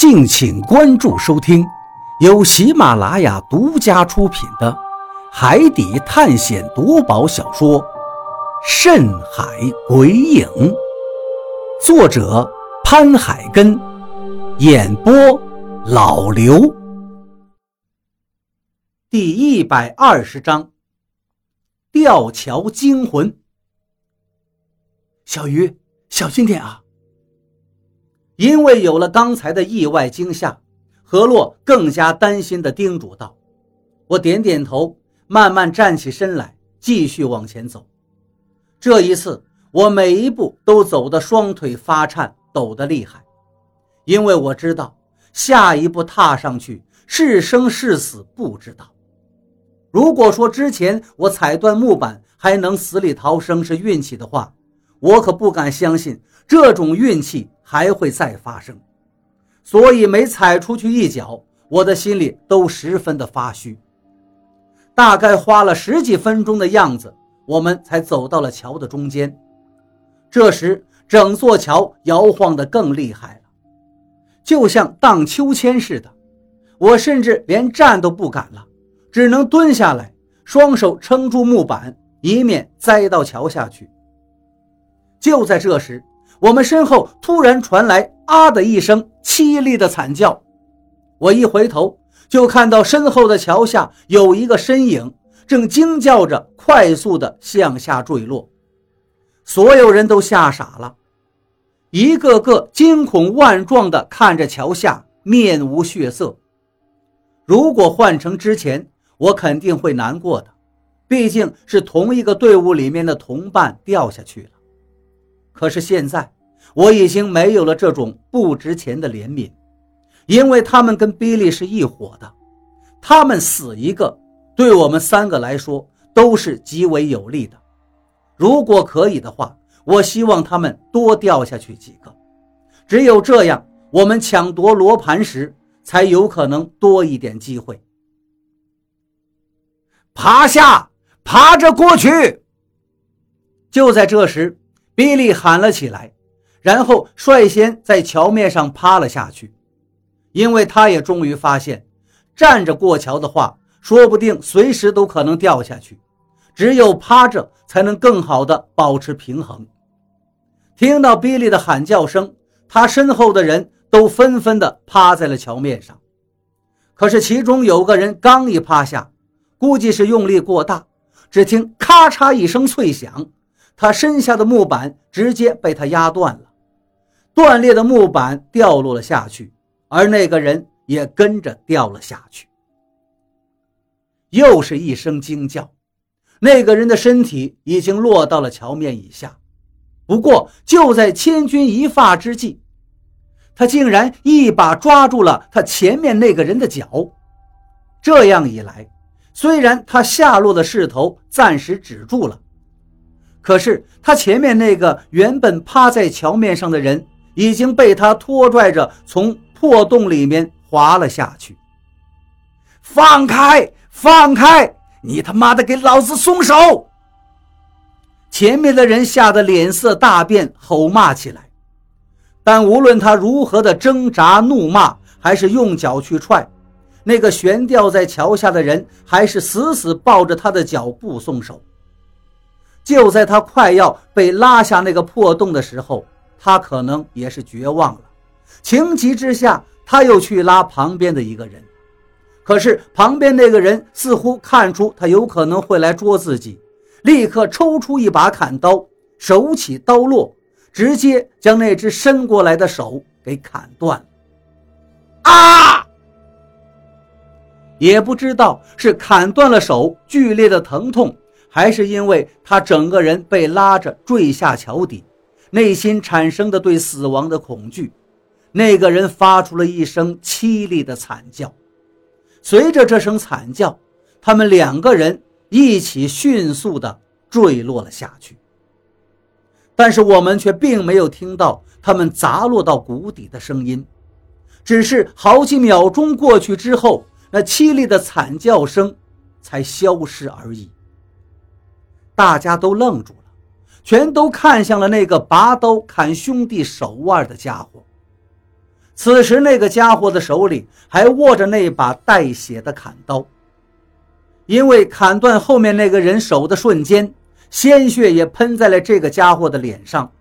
敬请关注收听，由喜马拉雅独家出品的《海底探险夺宝小说》《深海鬼影》，作者潘海根，演播老刘。第一百二十章，吊桥惊魂。小鱼，小心点啊！因为有了刚才的意外惊吓，何洛更加担心地叮嘱道：“我点点头，慢慢站起身来，继续往前走。这一次，我每一步都走得双腿发颤，抖得厉害，因为我知道下一步踏上去是生是死不知道。如果说之前我踩断木板还能死里逃生是运气的话，我可不敢相信这种运气。”还会再发生，所以每踩出去一脚，我的心里都十分的发虚。大概花了十几分钟的样子，我们才走到了桥的中间。这时，整座桥摇晃得更厉害了，就像荡秋千似的。我甚至连站都不敢了，只能蹲下来，双手撑住木板，以免栽到桥下去。就在这时，我们身后突然传来“啊”的一声凄厉的惨叫，我一回头就看到身后的桥下有一个身影正惊叫着，快速的向下坠落。所有人都吓傻了，一个个惊恐万状的看着桥下，面无血色。如果换成之前，我肯定会难过的，毕竟是同一个队伍里面的同伴掉下去了。可是现在，我已经没有了这种不值钱的怜悯，因为他们跟比利是一伙的，他们死一个，对我们三个来说都是极为有利的。如果可以的话，我希望他们多掉下去几个，只有这样，我们抢夺罗盘时才有可能多一点机会。趴下，爬着过去。就在这时。比利喊了起来，然后率先在桥面上趴了下去，因为他也终于发现，站着过桥的话，说不定随时都可能掉下去，只有趴着才能更好的保持平衡。听到比利的喊叫声，他身后的人都纷纷的趴在了桥面上，可是其中有个人刚一趴下，估计是用力过大，只听咔嚓一声脆响。他身下的木板直接被他压断了，断裂的木板掉落了下去，而那个人也跟着掉了下去。又是一声惊叫，那个人的身体已经落到了桥面以下。不过就在千钧一发之际，他竟然一把抓住了他前面那个人的脚。这样一来，虽然他下落的势头暂时止住了。可是他前面那个原本趴在桥面上的人，已经被他拖拽着从破洞里面滑了下去。放开，放开！你他妈的给老子松手！前面的人吓得脸色大变，吼骂起来。但无论他如何的挣扎、怒骂，还是用脚去踹，那个悬吊在桥下的人还是死死抱着他的脚不松手。就在他快要被拉下那个破洞的时候，他可能也是绝望了。情急之下，他又去拉旁边的一个人，可是旁边那个人似乎看出他有可能会来捉自己，立刻抽出一把砍刀，手起刀落，直接将那只伸过来的手给砍断。啊！也不知道是砍断了手，剧烈的疼痛。还是因为他整个人被拉着坠下桥底，内心产生的对死亡的恐惧，那个人发出了一声凄厉的惨叫。随着这声惨叫，他们两个人一起迅速地坠落了下去。但是我们却并没有听到他们砸落到谷底的声音，只是好几秒钟过去之后，那凄厉的惨叫声才消失而已。大家都愣住了，全都看向了那个拔刀砍兄弟手腕的家伙。此时那个家伙的手里还握着那把带血的砍刀，因为砍断后面那个人手的瞬间，鲜血也喷在了这个家伙的脸上，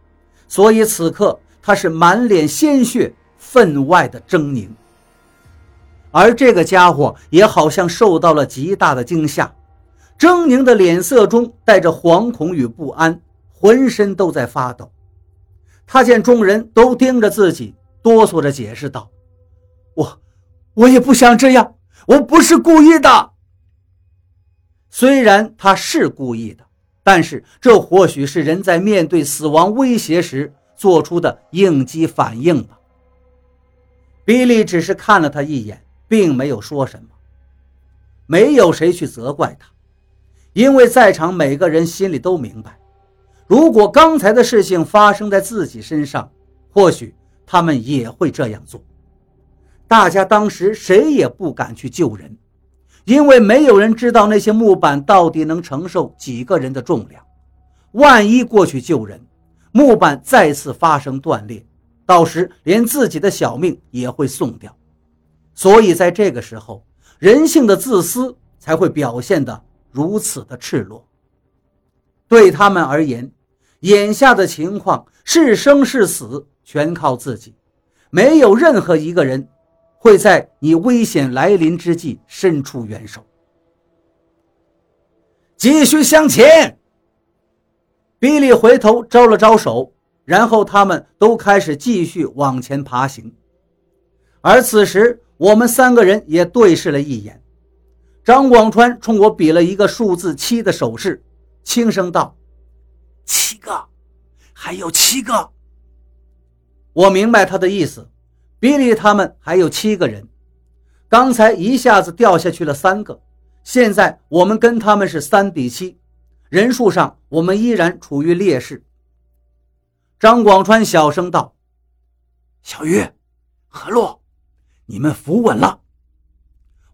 所以此刻他是满脸鲜血，分外的狰狞。而这个家伙也好像受到了极大的惊吓，狰狞的脸色中带着惶恐与不安，浑身都在发抖。他见众人都盯着自己。哆嗦着解释道：“我，我也不想这样，我不是故意的。虽然他是故意的，但是这或许是人在面对死亡威胁时做出的应激反应吧。”比利只是看了他一眼，并没有说什么。没有谁去责怪他，因为在场每个人心里都明白，如果刚才的事情发生在自己身上，或许。他们也会这样做。大家当时谁也不敢去救人，因为没有人知道那些木板到底能承受几个人的重量。万一过去救人，木板再次发生断裂，到时连自己的小命也会送掉。所以在这个时候，人性的自私才会表现得如此的赤裸。对他们而言，眼下的情况是生是死。全靠自己，没有任何一个人会在你危险来临之际伸出援手。继续向前！比利回头招了招手，然后他们都开始继续往前爬行。而此时，我们三个人也对视了一眼。张广川冲我比了一个数字七的手势，轻声道：“七个，还有七个。”我明白他的意思，比利他们还有七个人，刚才一下子掉下去了三个，现在我们跟他们是三比七，人数上我们依然处于劣势。张广川小声道：“小鱼，何洛，你们扶稳了，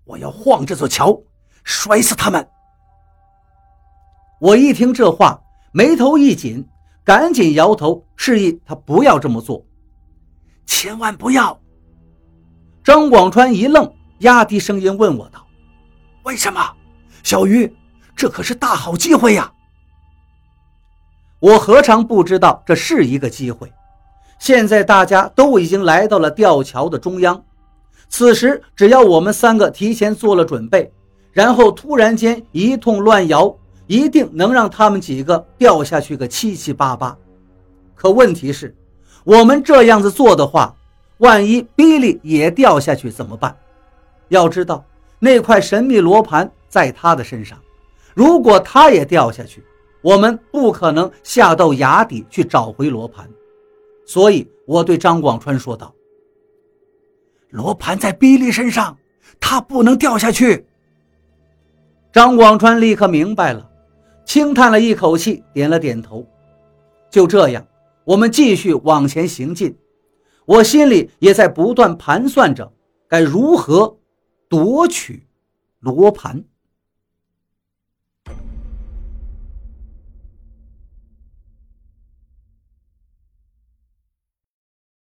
我要晃这座桥，摔死他们。”我一听这话，眉头一紧，赶紧摇头示意他不要这么做。千万不要！张广川一愣，压低声音问我道：“为什么？小鱼，这可是大好机会呀！”我何尝不知道这是一个机会？现在大家都已经来到了吊桥的中央，此时只要我们三个提前做了准备，然后突然间一通乱摇，一定能让他们几个掉下去个七七八八。可问题是……我们这样子做的话，万一比利也掉下去怎么办？要知道那块神秘罗盘在他的身上，如果他也掉下去，我们不可能下到崖底去找回罗盘。所以我对张广川说道：“罗盘在比利身上，他不能掉下去。”张广川立刻明白了，轻叹了一口气，点了点头。就这样。我们继续往前行进，我心里也在不断盘算着该如何夺取罗盘。